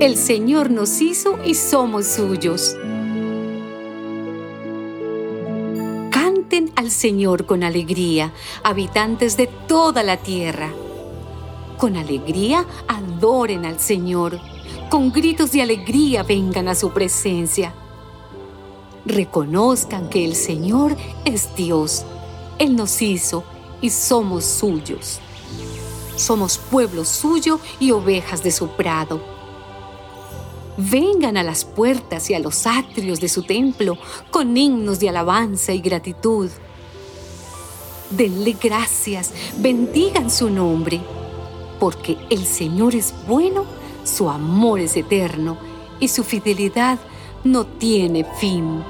El Señor nos hizo y somos suyos. Canten al Señor con alegría, habitantes de toda la tierra. Con alegría adoren al Señor. Con gritos de alegría vengan a su presencia. Reconozcan que el Señor es Dios. Él nos hizo y somos suyos. Somos pueblo suyo y ovejas de su prado. Vengan a las puertas y a los atrios de su templo con himnos de alabanza y gratitud. Denle gracias, bendigan su nombre, porque el Señor es bueno, su amor es eterno y su fidelidad no tiene fin.